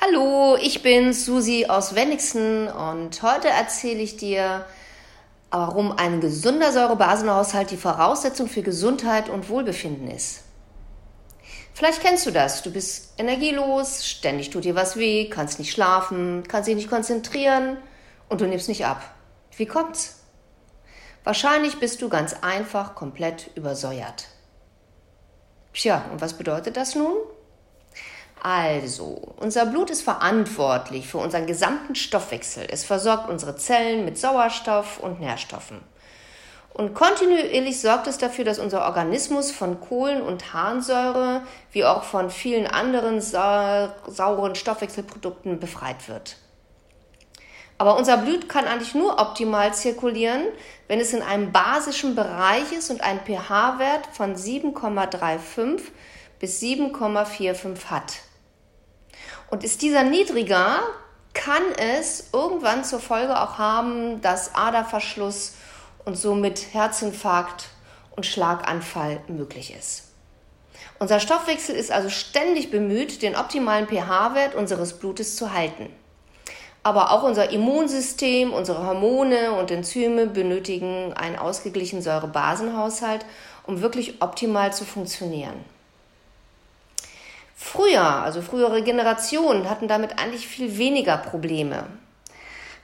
Hallo, ich bin Susi aus Wenigsen und heute erzähle ich dir, warum ein gesunder Säurebasenhaushalt die Voraussetzung für Gesundheit und Wohlbefinden ist. Vielleicht kennst du das. Du bist energielos, ständig tut dir was weh, kannst nicht schlafen, kannst dich nicht konzentrieren und du nimmst nicht ab. Wie kommt's? Wahrscheinlich bist du ganz einfach komplett übersäuert. Tja, und was bedeutet das nun? Also, unser Blut ist verantwortlich für unseren gesamten Stoffwechsel. Es versorgt unsere Zellen mit Sauerstoff und Nährstoffen. Und kontinuierlich sorgt es dafür, dass unser Organismus von Kohlen- und Harnsäure wie auch von vielen anderen sa sauren Stoffwechselprodukten befreit wird. Aber unser Blut kann eigentlich nur optimal zirkulieren, wenn es in einem basischen Bereich ist und einen pH-Wert von 7,35 bis 7,45 hat. Und ist dieser niedriger, kann es irgendwann zur Folge auch haben, dass Aderverschluss und somit Herzinfarkt und Schlaganfall möglich ist. Unser Stoffwechsel ist also ständig bemüht, den optimalen pH-Wert unseres Blutes zu halten. Aber auch unser Immunsystem, unsere Hormone und Enzyme benötigen einen ausgeglichenen Säurebasenhaushalt, um wirklich optimal zu funktionieren. Früher, also frühere Generationen, hatten damit eigentlich viel weniger Probleme.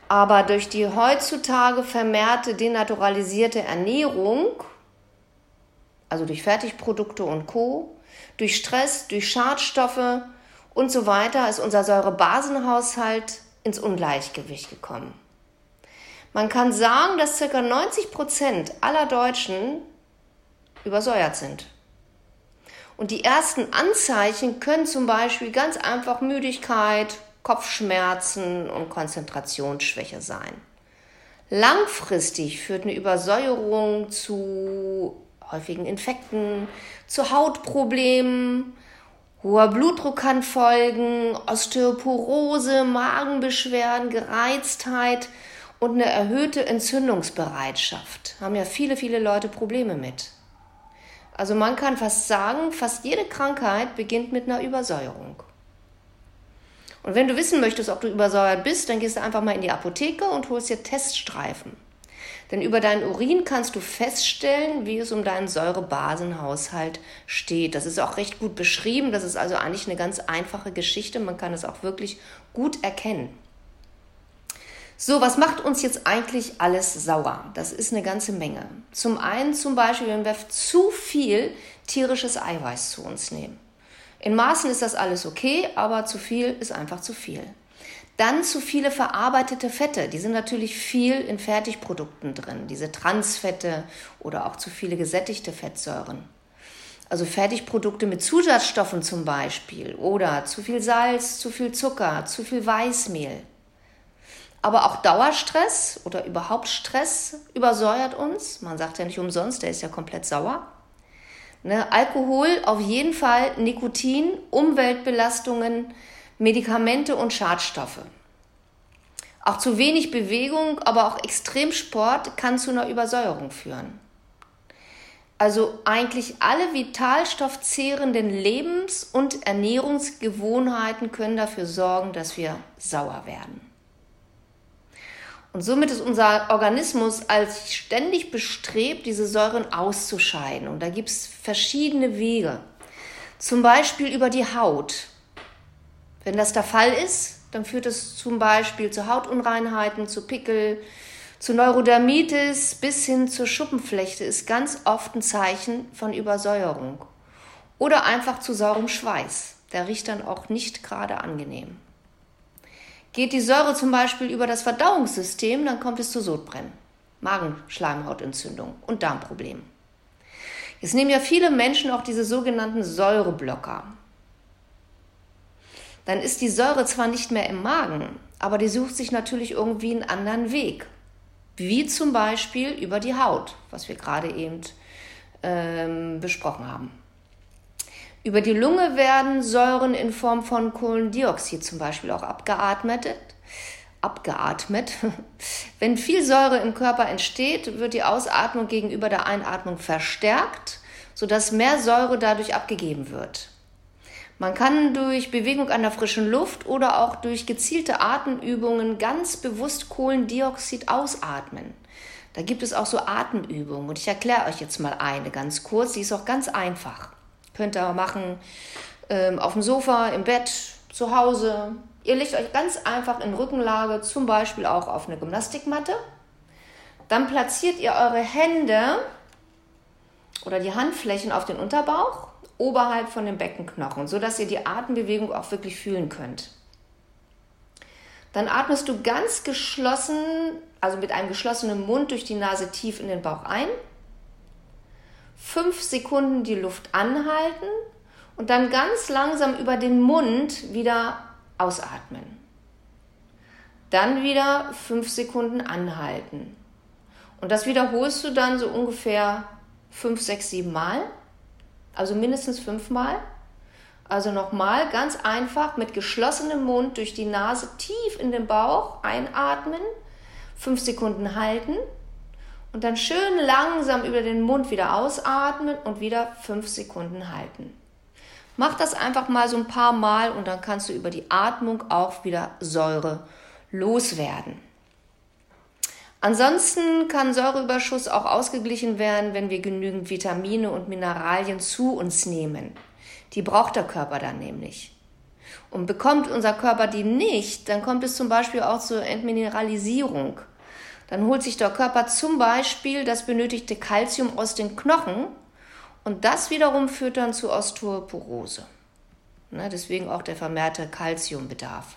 Aber durch die heutzutage vermehrte denaturalisierte Ernährung, also durch Fertigprodukte und Co., durch Stress, durch Schadstoffe und so weiter, ist unser Säurebasenhaushalt ins Ungleichgewicht gekommen. Man kann sagen, dass ca. 90 Prozent aller Deutschen übersäuert sind. Und die ersten Anzeichen können zum Beispiel ganz einfach Müdigkeit, Kopfschmerzen und Konzentrationsschwäche sein. Langfristig führt eine Übersäuerung zu häufigen Infekten, zu Hautproblemen, hoher Blutdruck kann folgen, Osteoporose, Magenbeschwerden, Gereiztheit und eine erhöhte Entzündungsbereitschaft. Haben ja viele, viele Leute Probleme mit. Also man kann fast sagen, fast jede Krankheit beginnt mit einer Übersäuerung. Und wenn du wissen möchtest, ob du übersäuert bist, dann gehst du einfach mal in die Apotheke und holst dir Teststreifen. Denn über deinen Urin kannst du feststellen, wie es um deinen Säurebasenhaushalt steht. Das ist auch recht gut beschrieben. Das ist also eigentlich eine ganz einfache Geschichte. Man kann es auch wirklich gut erkennen. So, was macht uns jetzt eigentlich alles sauer? Das ist eine ganze Menge. Zum einen zum Beispiel, wenn wir zu viel tierisches Eiweiß zu uns nehmen. In Maßen ist das alles okay, aber zu viel ist einfach zu viel. Dann zu viele verarbeitete Fette. Die sind natürlich viel in Fertigprodukten drin. Diese Transfette oder auch zu viele gesättigte Fettsäuren. Also Fertigprodukte mit Zusatzstoffen zum Beispiel. Oder zu viel Salz, zu viel Zucker, zu viel Weißmehl. Aber auch Dauerstress oder überhaupt Stress übersäuert uns. Man sagt ja nicht umsonst, der ist ja komplett sauer. Ne? Alkohol auf jeden Fall, Nikotin, Umweltbelastungen, Medikamente und Schadstoffe. Auch zu wenig Bewegung, aber auch Extremsport kann zu einer Übersäuerung führen. Also eigentlich alle vitalstoffzehrenden Lebens- und Ernährungsgewohnheiten können dafür sorgen, dass wir sauer werden. Und somit ist unser Organismus als ständig bestrebt, diese Säuren auszuscheiden. Und da gibt es verschiedene Wege. Zum Beispiel über die Haut. Wenn das der Fall ist, dann führt es zum Beispiel zu Hautunreinheiten, zu Pickel, zu Neurodermitis bis hin zur Schuppenflechte ist ganz oft ein Zeichen von Übersäuerung. Oder einfach zu saurem Schweiß. Der riecht dann auch nicht gerade angenehm. Geht die Säure zum Beispiel über das Verdauungssystem, dann kommt es zu Sodbrennen, Magenschleimhautentzündung und Darmproblemen. Jetzt nehmen ja viele Menschen auch diese sogenannten Säureblocker. Dann ist die Säure zwar nicht mehr im Magen, aber die sucht sich natürlich irgendwie einen anderen Weg. Wie zum Beispiel über die Haut, was wir gerade eben ähm, besprochen haben. Über die Lunge werden Säuren in Form von Kohlendioxid zum Beispiel auch abgeatmet. Abgeatmet. Wenn viel Säure im Körper entsteht, wird die Ausatmung gegenüber der Einatmung verstärkt, sodass mehr Säure dadurch abgegeben wird. Man kann durch Bewegung an der frischen Luft oder auch durch gezielte Atemübungen ganz bewusst Kohlendioxid ausatmen. Da gibt es auch so Atemübungen und ich erkläre euch jetzt mal eine ganz kurz, die ist auch ganz einfach. Könnt ihr machen ähm, auf dem Sofa, im Bett, zu Hause. Ihr legt euch ganz einfach in Rückenlage, zum Beispiel auch auf eine Gymnastikmatte. Dann platziert ihr eure Hände oder die Handflächen auf den Unterbauch oberhalb von den Beckenknochen, sodass ihr die Atembewegung auch wirklich fühlen könnt. Dann atmest du ganz geschlossen, also mit einem geschlossenen Mund durch die Nase tief in den Bauch ein. Fünf Sekunden die Luft anhalten und dann ganz langsam über den Mund wieder ausatmen. Dann wieder fünf Sekunden anhalten. Und das wiederholst du dann so ungefähr fünf, sechs, sieben Mal. Also mindestens fünfmal. Also nochmal ganz einfach mit geschlossenem Mund durch die Nase tief in den Bauch einatmen, fünf Sekunden halten und dann schön langsam über den Mund wieder ausatmen und wieder fünf Sekunden halten. Mach das einfach mal so ein paar Mal und dann kannst du über die Atmung auch wieder Säure loswerden. Ansonsten kann Säureüberschuss auch ausgeglichen werden, wenn wir genügend Vitamine und Mineralien zu uns nehmen. Die braucht der Körper dann nämlich. Und bekommt unser Körper die nicht, dann kommt es zum Beispiel auch zur Entmineralisierung. Dann holt sich der Körper zum Beispiel das benötigte Kalzium aus den Knochen und das wiederum führt dann zu Osteoporose. Ne, deswegen auch der vermehrte Kalziumbedarf.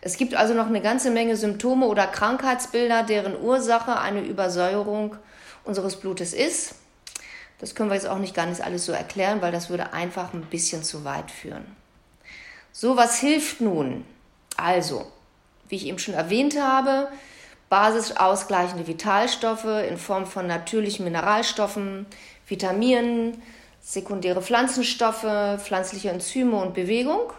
Es gibt also noch eine ganze Menge Symptome oder Krankheitsbilder, deren Ursache eine Übersäuerung unseres Blutes ist. Das können wir jetzt auch nicht gar nicht alles so erklären, weil das würde einfach ein bisschen zu weit führen. So, was hilft nun? Also, wie ich eben schon erwähnt habe, basisausgleichende Vitalstoffe in Form von natürlichen Mineralstoffen, Vitaminen, sekundäre Pflanzenstoffe, pflanzliche Enzyme und Bewegung.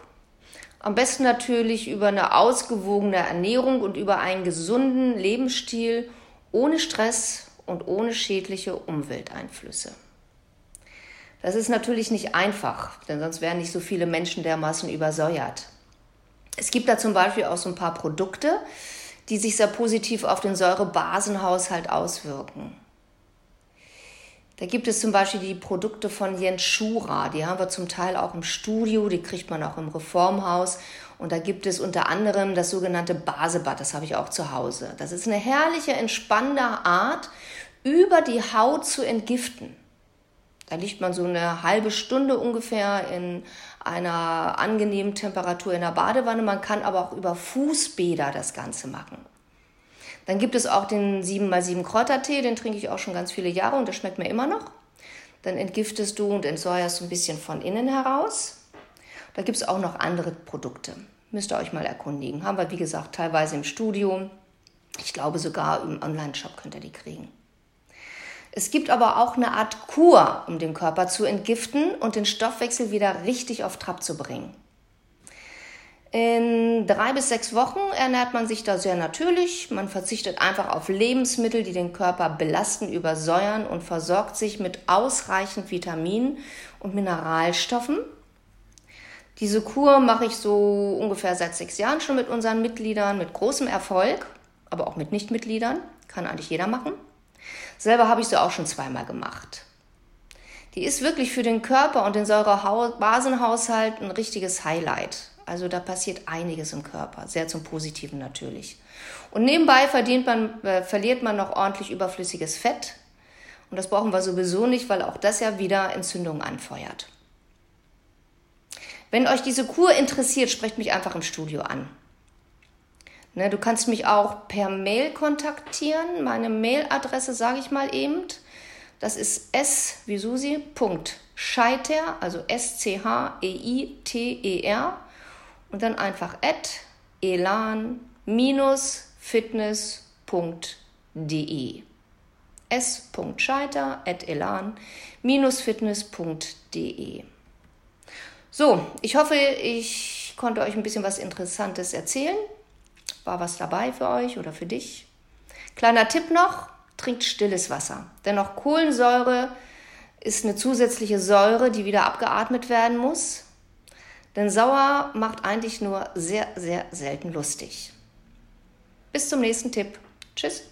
Am besten natürlich über eine ausgewogene Ernährung und über einen gesunden Lebensstil ohne Stress und ohne schädliche Umwelteinflüsse. Das ist natürlich nicht einfach, denn sonst wären nicht so viele Menschen dermaßen übersäuert. Es gibt da zum Beispiel auch so ein paar Produkte, die sich sehr positiv auf den Säurebasenhaushalt auswirken. Da gibt es zum Beispiel die Produkte von Jens Schura, die haben wir zum Teil auch im Studio, die kriegt man auch im Reformhaus. Und da gibt es unter anderem das sogenannte Basebad, das habe ich auch zu Hause. Das ist eine herrliche, entspannende Art, über die Haut zu entgiften. Da liegt man so eine halbe Stunde ungefähr in einer angenehmen Temperatur in der Badewanne. Man kann aber auch über Fußbäder das Ganze machen. Dann gibt es auch den 7x7 Kräutertee, den trinke ich auch schon ganz viele Jahre und der schmeckt mir immer noch. Dann entgiftest du und entsäuerst ein bisschen von innen heraus. Da gibt es auch noch andere Produkte. Müsst ihr euch mal erkundigen. Haben wir, wie gesagt, teilweise im Studio. Ich glaube sogar im Online-Shop könnt ihr die kriegen. Es gibt aber auch eine Art Kur, um den Körper zu entgiften und den Stoffwechsel wieder richtig auf Trab zu bringen. In drei bis sechs Wochen ernährt man sich da sehr natürlich. Man verzichtet einfach auf Lebensmittel, die den Körper belasten, übersäuern und versorgt sich mit ausreichend Vitaminen und Mineralstoffen. Diese Kur mache ich so ungefähr seit sechs Jahren schon mit unseren Mitgliedern mit großem Erfolg, aber auch mit Nichtmitgliedern. Kann eigentlich jeder machen. Selber habe ich sie auch schon zweimal gemacht. Die ist wirklich für den Körper und den Säurebasenhaushalt ein richtiges Highlight. Also da passiert einiges im Körper, sehr zum Positiven natürlich. Und nebenbei man, äh, verliert man noch ordentlich überflüssiges Fett. Und das brauchen wir sowieso nicht, weil auch das ja wieder Entzündungen anfeuert. Wenn euch diese Kur interessiert, sprecht mich einfach im Studio an. Ne, du kannst mich auch per Mail kontaktieren. Meine Mailadresse sage ich mal eben. Das ist s wie Susi, Punkt, Scheiter, also S-C-H-E-I-T-E-R und dann einfach at elan-fitness.de s.scheiter at elan-fitness.de So, ich hoffe, ich konnte euch ein bisschen was Interessantes erzählen. War was dabei für euch oder für dich? Kleiner Tipp noch, trinkt stilles Wasser. Denn auch Kohlensäure ist eine zusätzliche Säure, die wieder abgeatmet werden muss. Denn sauer macht eigentlich nur sehr, sehr selten lustig. Bis zum nächsten Tipp. Tschüss.